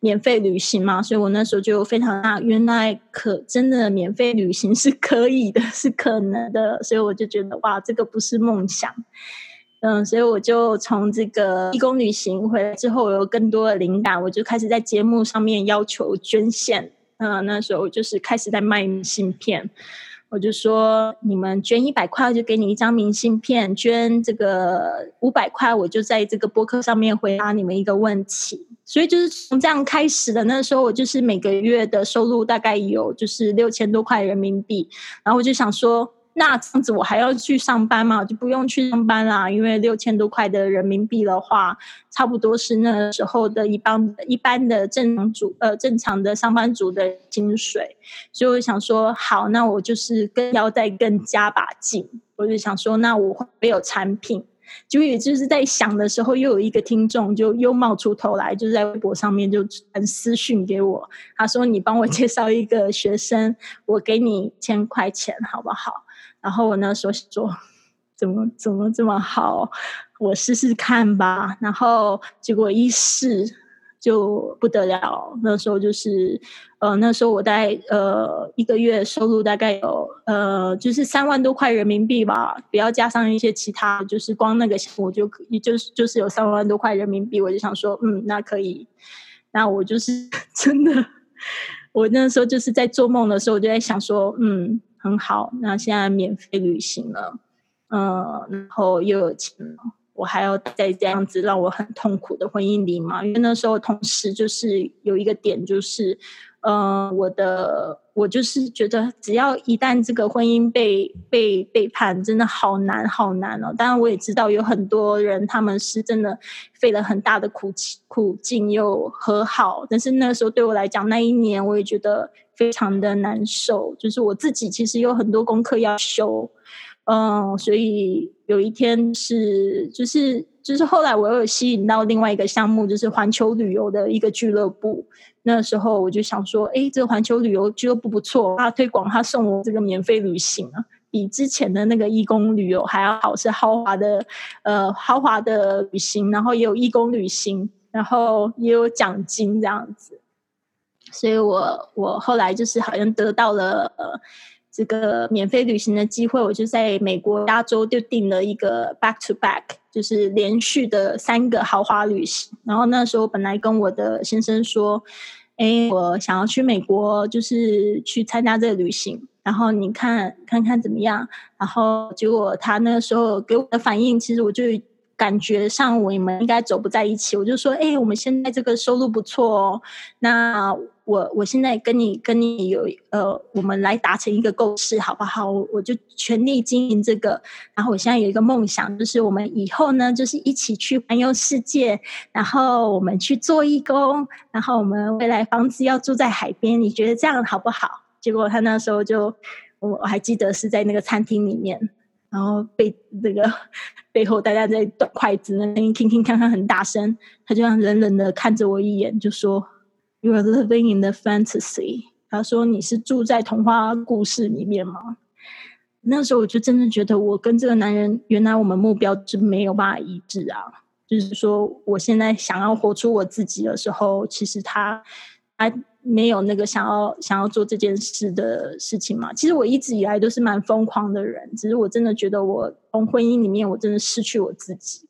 免费旅行嘛，所以我那时候就非常大，原来可真的免费旅行是可以的，是可能的，所以我就觉得哇，这个不是梦想，嗯，所以我就从这个义工旅行回来之后，我有更多的灵感，我就开始在节目上面要求捐献，嗯，那时候我就是开始在卖明信片。我就说，你们捐一百块，我就给你一张明信片；捐这个五百块，我就在这个播客上面回答你们一个问题。所以就是从这样开始的。那时候我就是每个月的收入大概有就是六千多块人民币，然后我就想说。那这样子我还要去上班吗？就不用去上班啦，因为六千多块的人民币的话，差不多是那时候的一般一般的正常组呃正常的上班族的薪水。所以我想说，好，那我就是更要再更加把劲。我就想说，那我会有产品。就也就是在想的时候，又有一个听众就又冒出头来，就在微博上面就传私讯给我，他说：“你帮我介绍一个学生，我给你一千块钱，好不好？”然后我那时候说，怎么怎么这么好？我试试看吧。然后结果一试，就不得了。那时候就是，呃，那时候我大概呃一个月收入大概有呃就是三万多块人民币吧，不要加上一些其他，就是光那个我就就是就是有三万多块人民币，我就想说，嗯，那可以，那我就是 真的，我那时候就是在做梦的时候，我就在想说，嗯，很好，那现在免费旅行了，嗯、然后又有钱了。我还要在这样子让我很痛苦的婚姻里吗？因为那时候同时就是有一个点，就是，呃，我的我就是觉得，只要一旦这个婚姻被被背叛，真的好难好难哦。当然，我也知道有很多人他们是真的费了很大的苦苦劲又和好，但是那时候对我来讲，那一年我也觉得非常的难受，就是我自己其实有很多功课要修。嗯，所以有一天是，就是就是后来我又有吸引到另外一个项目，就是环球旅游的一个俱乐部。那时候我就想说，哎，这个环球旅游俱乐部不错，他推广，他送我这个免费旅行啊，比之前的那个义工旅游还要好，是豪华的，呃，豪华的旅行，然后也有义工旅行，然后也有奖金这样子。所以我我后来就是好像得到了。呃这个免费旅行的机会，我就在美国加州就订了一个 back to back，就是连续的三个豪华旅行。然后那时候本来跟我的先生说，哎，我想要去美国，就是去参加这个旅行。然后你看看看怎么样？然后结果他那个时候给我的反应，其实我就感觉上我们应该走不在一起。我就说，哎，我们现在这个收入不错哦，那。我我现在跟你跟你有呃，我们来达成一个共识，好不好？我我就全力经营这个。然后我现在有一个梦想，就是我们以后呢，就是一起去环游世界，然后我们去做义工，然后我们未来房子要住在海边。你觉得这样好不好？结果他那时候就，我我还记得是在那个餐厅里面，然后被那个背后大家在断筷子，那声音铿铿锵锵很大声，他就这样冷冷的看着我一眼，就说。You are living in the fantasy。他说：“你是住在童话故事里面吗？”那时候我就真的觉得，我跟这个男人，原来我们目标是没有办法一致啊。就是说，我现在想要活出我自己的时候，其实他还没有那个想要想要做这件事的事情嘛。其实我一直以来都是蛮疯狂的人，只是我真的觉得，我从婚姻里面，我真的失去我自己。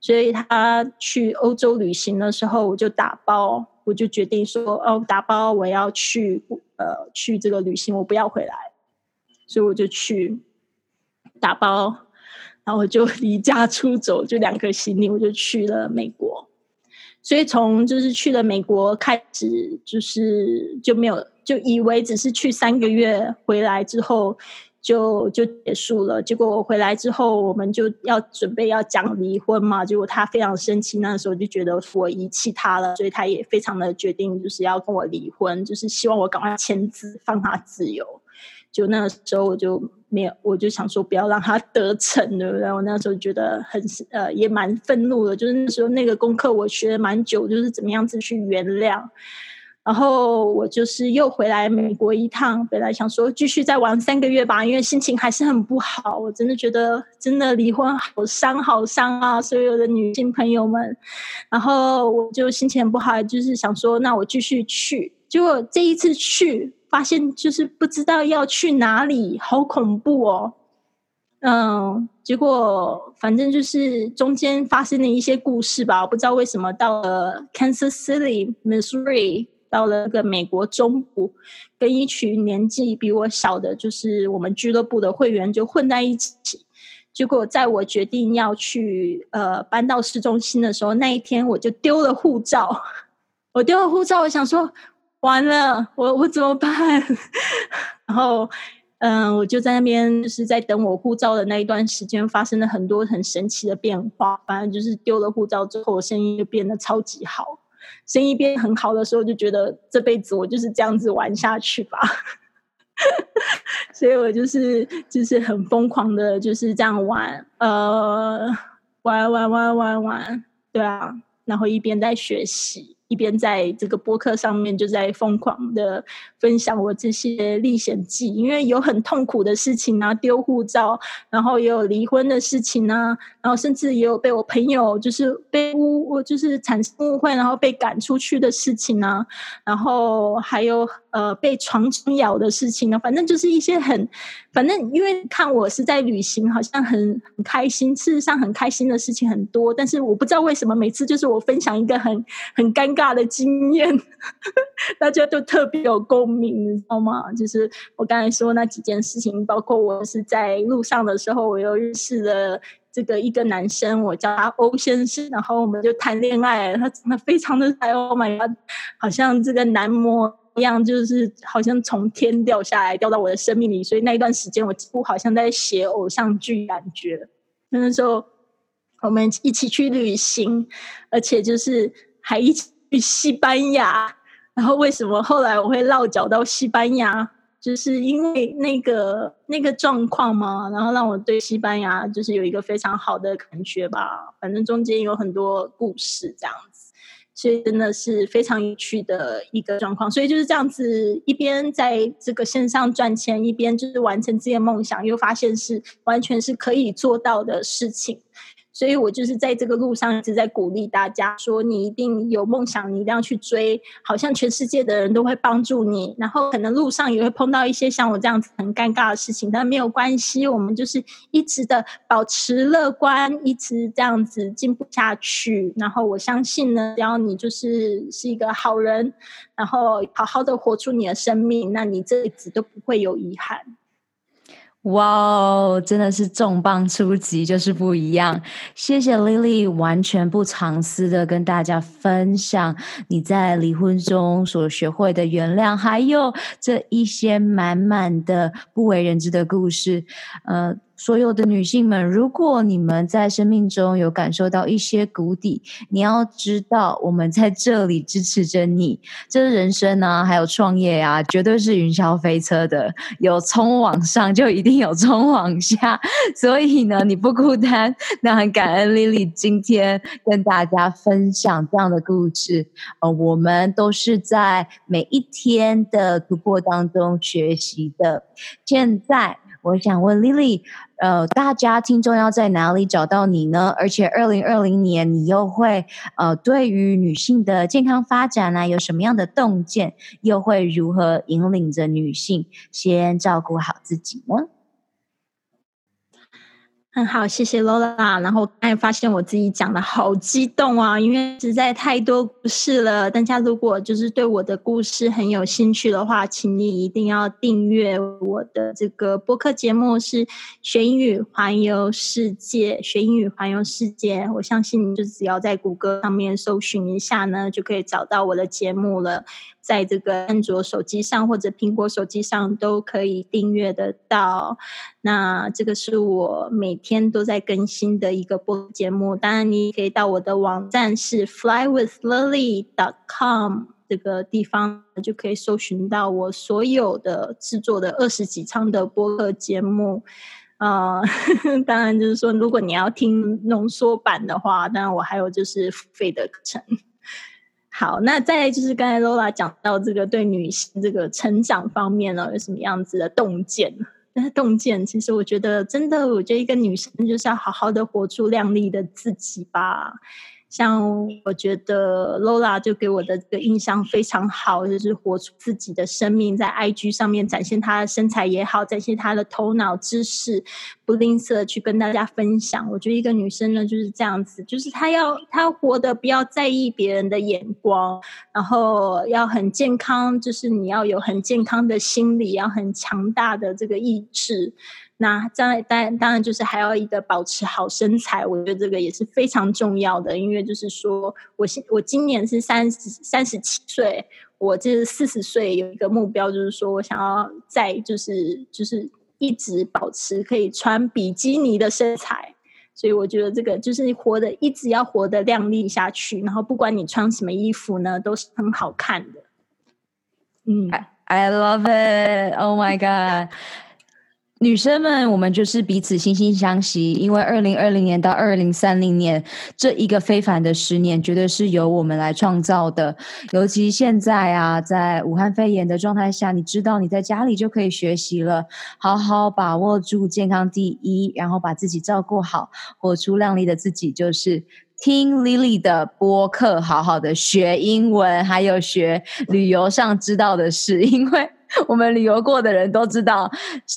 所以他去欧洲旅行的时候，我就打包。我就决定说，哦，打包我要去，呃，去这个旅行，我不要回来，所以我就去打包，然后我就离家出走，就两个行李，我就去了美国。所以从就是去了美国开始，就是就没有，就以为只是去三个月，回来之后。就就结束了。结果我回来之后，我们就要准备要讲离婚嘛。结果他非常生气，那时候就觉得我遗弃他了，所以他也非常的决定就是要跟我离婚，就是希望我赶快签字放他自由。就那个时候我就没有，我就想说不要让他得逞，对不对？我那时候觉得很呃也蛮愤怒的，就是那时候那个功课我学了蛮久，就是怎么样子去原谅。然后我就是又回来美国一趟，本来想说继续再玩三个月吧，因为心情还是很不好。我真的觉得真的离婚好伤好伤啊，所有的女性朋友们。然后我就心情不好，就是想说那我继续去。结果这一次去，发现就是不知道要去哪里，好恐怖哦。嗯，结果反正就是中间发生了一些故事吧，我不知道为什么到了 Kansas City, Missouri。到了那个美国中部，跟一群年纪比我小的，就是我们俱乐部的会员就混在一起。结果在我决定要去呃搬到市中心的时候，那一天我就丢了护照。我丢了护照，我想说完了，我我怎么办？然后嗯、我就在那边就是在等我护照的那一段时间，发生了很多很神奇的变化。反正就是丢了护照之后，我声音就变得超级好。生意变很好的时候，就觉得这辈子我就是这样子玩下去吧。所以我就是就是很疯狂的，就是这样玩，呃，玩玩玩玩玩，对啊，然后一边在学习，一边在这个播客上面就在疯狂的分享我这些历险记，因为有很痛苦的事情啊，丢护照，然后也有离婚的事情啊，然后甚至也有被我朋友就是被误，就是产生误会，然后被赶出去的事情啊，然后还有呃被床虫咬的事情啊，反正就是一些很，反正因为看我是在旅行，好像很很开心，事实上很开心的事情很多，但是我不知道为什么每次就是我分享一个很很尴尬。的经验，大家都特别有共鸣，你知道吗？就是我刚才说那几件事情，包括我是在路上的时候，我又认识了这个一个男生，我叫他欧先生，然后我们就谈恋爱，他真的非常的爱，Oh my God，好像这个男模一样，就是好像从天掉下来，掉到我的生命里，所以那一段时间我几乎好像在写偶像剧感觉。那时候我们一起去旅行，而且就是还一起。去西班牙，然后为什么后来我会落脚到西班牙？就是因为那个那个状况嘛，然后让我对西班牙就是有一个非常好的感觉吧。反正中间有很多故事这样，所以真的是非常有趣的一个状况。所以就是这样子，一边在这个线上赚钱，一边就是完成自己的梦想，又发现是完全是可以做到的事情。所以我就是在这个路上一直在鼓励大家说，你一定有梦想，你一定要去追。好像全世界的人都会帮助你，然后可能路上也会碰到一些像我这样子很尴尬的事情，但没有关系，我们就是一直的保持乐观，一直这样子进步下去。然后我相信呢，只要你就是是一个好人，然后好好的活出你的生命，那你这辈子都不会有遗憾。哇哦，真的是重磅出击，就是不一样。谢谢 Lily，完全不藏私的跟大家分享你在离婚中所学会的原谅，还有这一些满满的不为人知的故事，呃。所有的女性们，如果你们在生命中有感受到一些谷底，你要知道，我们在这里支持着你。这人生呢、啊，还有创业啊，绝对是云霄飞车的，有冲往上，就一定有冲往下。所以呢，你不孤单。那很感恩 Lily 今天跟大家分享这样的故事。呃，我们都是在每一天的突破当中学习的。现在。我想问 Lily，呃，大家听众要在哪里找到你呢？而且二零二零年你又会呃，对于女性的健康发展呢，有什么样的洞见？又会如何引领着女性先照顾好自己呢？好，谢谢 Lola。然后刚才发现我自己讲的好激动啊，因为实在太多故事了。大家如果就是对我的故事很有兴趣的话，请你一定要订阅我的这个播客节目，是学英语环游世界。学英语环游世界，我相信你就只要在谷歌上面搜寻一下呢，就可以找到我的节目了。在这个安卓手机上或者苹果手机上都可以订阅得到。那这个是我每天都在更新的一个播节目。当然，你可以到我的网站是 flywithlily.com 这个地方，就可以搜寻到我所有的制作的二十几场的播客节目。啊、当然就是说，如果你要听浓缩版的话，当然我还有就是付费的课程。好，那再就是刚才 Lola 讲到这个对女性这个成长方面呢，有什么样子的洞见？但是洞见，其实我觉得真的，我觉得一个女生就是要好好的活出靓丽的自己吧。像我觉得 Lola 就给我的这个印象非常好，就是活出自己的生命，在 IG 上面展现她的身材也好，展现她的头脑知识，不吝啬去跟大家分享。我觉得一个女生呢就是这样子，就是她要她活得不要在意别人的眼光，然后要很健康，就是你要有很健康的心理，要很强大的这个意志。那当然，当然，当然就是还要一个保持好身材，我觉得这个也是非常重要的。因为就是说，我现我今年是三十三十七岁，我就是四十岁有一个目标，就是说我想要再就是就是一直保持可以穿比基尼的身材。所以我觉得这个就是活的一直要活得靓丽下去，然后不管你穿什么衣服呢，都是很好看的。嗯，I love it. Oh my god. 女生们，我们就是彼此惺惺相惜，因为二零二零年到二零三零年这一个非凡的十年，绝对是由我们来创造的。尤其现在啊，在武汉肺炎的状态下，你知道你在家里就可以学习了，好好把握住健康第一，然后把自己照顾好，活出亮丽的自己，就是听 Lily 的播客，好好的学英文，还有学旅游上知道的事，因为。我们旅游过的人都知道，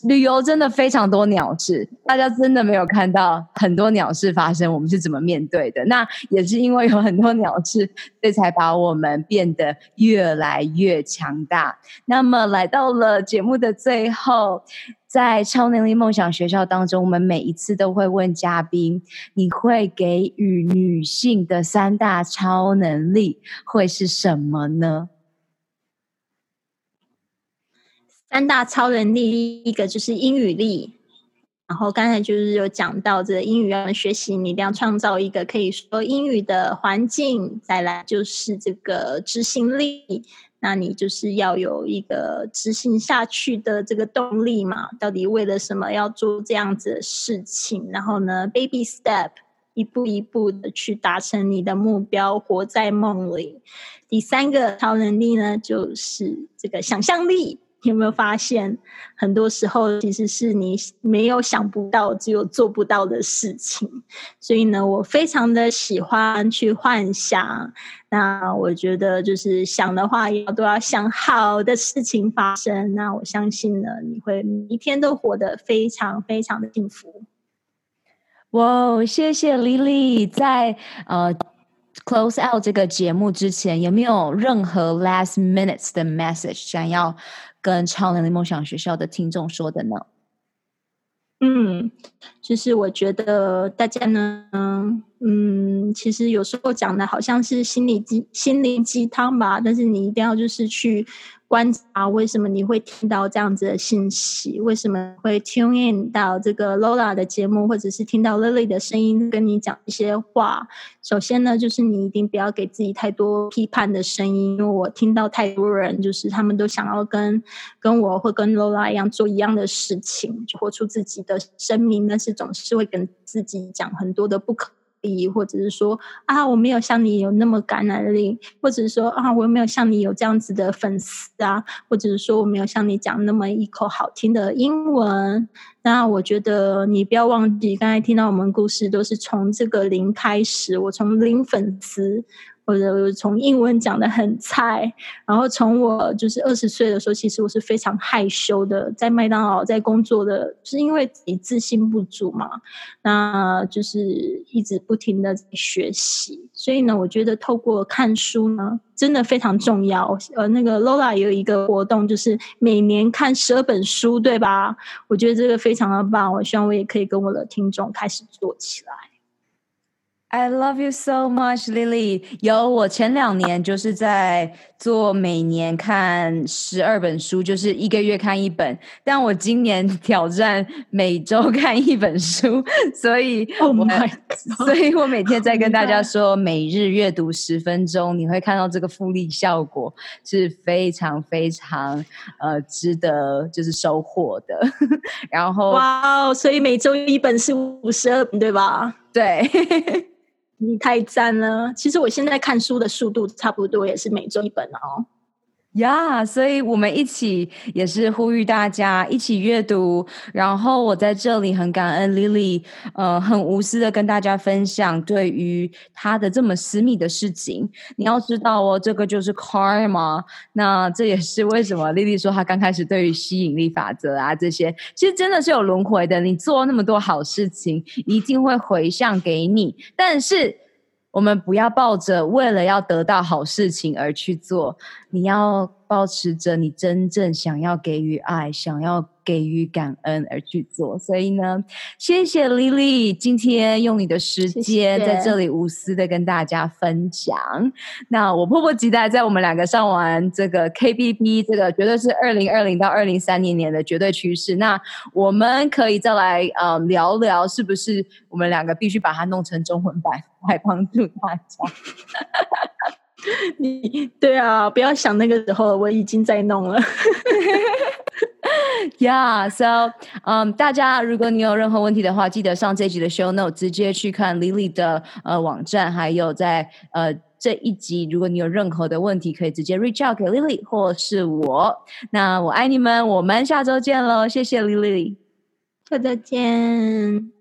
旅游真的非常多鸟事，大家真的没有看到很多鸟事发生，我们是怎么面对的？那也是因为有很多鸟事，这才把我们变得越来越强大。那么来到了节目的最后，在超能力梦想学校当中，我们每一次都会问嘉宾：你会给予女性的三大超能力会是什么呢？三大超能力，一个就是英语力。然后刚才就是有讲到，这个英语要学习，你一定要创造一个可以说英语的环境。再来就是这个执行力，那你就是要有一个执行下去的这个动力嘛？到底为了什么要做这样子的事情？然后呢，baby step，一步一步的去达成你的目标，活在梦里。第三个超能力呢，就是这个想象力。有没有发现，很多时候其实是你没有想不到，只有做不到的事情。所以呢，我非常的喜欢去幻想。那我觉得，就是想的话，要都要想好的事情发生。那我相信呢，你会每一天都活得非常非常的幸福。哇，谢谢 Lily，在呃 close out 这个节目之前，有没有任何 last minutes 的 message 想要？跟超能力梦想学校的听众说的呢？嗯，就是我觉得大家呢，嗯，其实有时候讲的好像是心理鸡心灵鸡汤吧，但是你一定要就是去。观察为什么你会听到这样子的信息？为什么会 tune in 到这个 Lola 的节目，或者是听到 Lily 的声音跟你讲一些话？首先呢，就是你一定不要给自己太多批判的声音，因为我听到太多人，就是他们都想要跟跟我或跟 Lola 一样做一样的事情，活出自己的生命，但是总是会跟自己讲很多的不可。或者是说啊，我没有像你有那么感染力，或者是说啊，我没有像你有这样子的粉丝啊，或者是说我没有像你讲那么一口好听的英文。那我觉得你不要忘记，刚才听到我们故事都是从这个零开始，我从零粉丝。或者从英文讲的很菜，然后从我就是二十岁的时候，其实我是非常害羞的，在麦当劳在工作的，是因为自己自信不足嘛，那就是一直不停的学习，所以呢，我觉得透过看书呢，真的非常重要。呃，那个 Lola 有一个活动，就是每年看十二本书，对吧？我觉得这个非常的棒，我希望我也可以跟我的听众开始做起来。I love you so much, Lily。有我前两年就是在做每年看十二本书，就是一个月看一本。但我今年挑战每周看一本书，所以我，oh 所以我每天在跟 大家说，每日阅读十分钟，你会看到这个复利效果是非常非常呃值得就是收获的。然后哇哦，所以每周一本是五十二本，对吧？对。你太赞了！其实我现在看书的速度差不多也是每周一本哦。呀所以我们一起也是呼吁大家一起阅读。然后我在这里很感恩 Lily，呃，很无私的跟大家分享对于她的这么私密的事情。你要知道哦，这个就是 Karma。那这也是为什么 Lily 说她刚开始对于吸引力法则啊这些，其实真的是有轮回的。你做那么多好事情，一定会回向给你。但是。我们不要抱着为了要得到好事情而去做，你要保持着你真正想要给予爱、想要。给予感恩而去做，所以呢，谢谢 Lily 今天用你的时间在这里无私的跟大家分享。谢谢。那我迫不及待，在我们两个上完这个 KBB，这个绝对是二零二零到二零三零年的绝对趋势。那我们可以再来呃聊聊，是不是我们两个必须把它弄成中文版来帮助大家？你对啊，不要想那个时候，我已经在弄了。Yeah，so，嗯、大家如果你有任何问题的话，记得上这集的 show note，直接去看 Lily 的呃网站，还有在呃这一集，如果你有任何的问题，可以直接 reach out 给 Lily 或是我。那我爱你们，我们下周见喽！谢谢 Lily，下周见。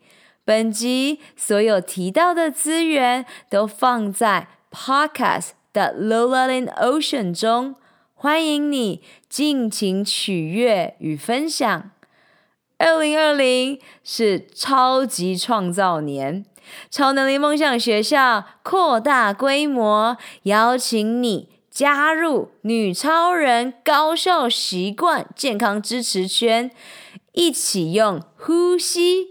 本集所有提到的资源都放在 Podcast 的 Lola in Ocean 中，欢迎你尽情取悦与分享。二零二零是超级创造年，超能力梦想学校扩大规模，邀请你加入女超人高效习惯健康支持圈，一起用呼吸。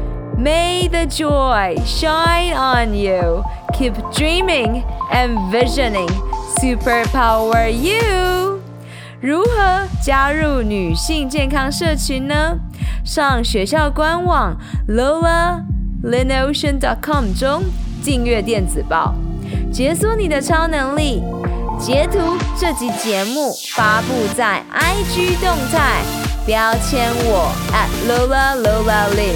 May the joy shine on you. Keep dreaming and visioning. Superpower you。如何加入女性健康社群呢？上学校官网 lolaLinOcean.com 中订阅电子报，解锁你的超能力。截图这集节目发布在 IG 动态，标签我 at @LolaLolaLin，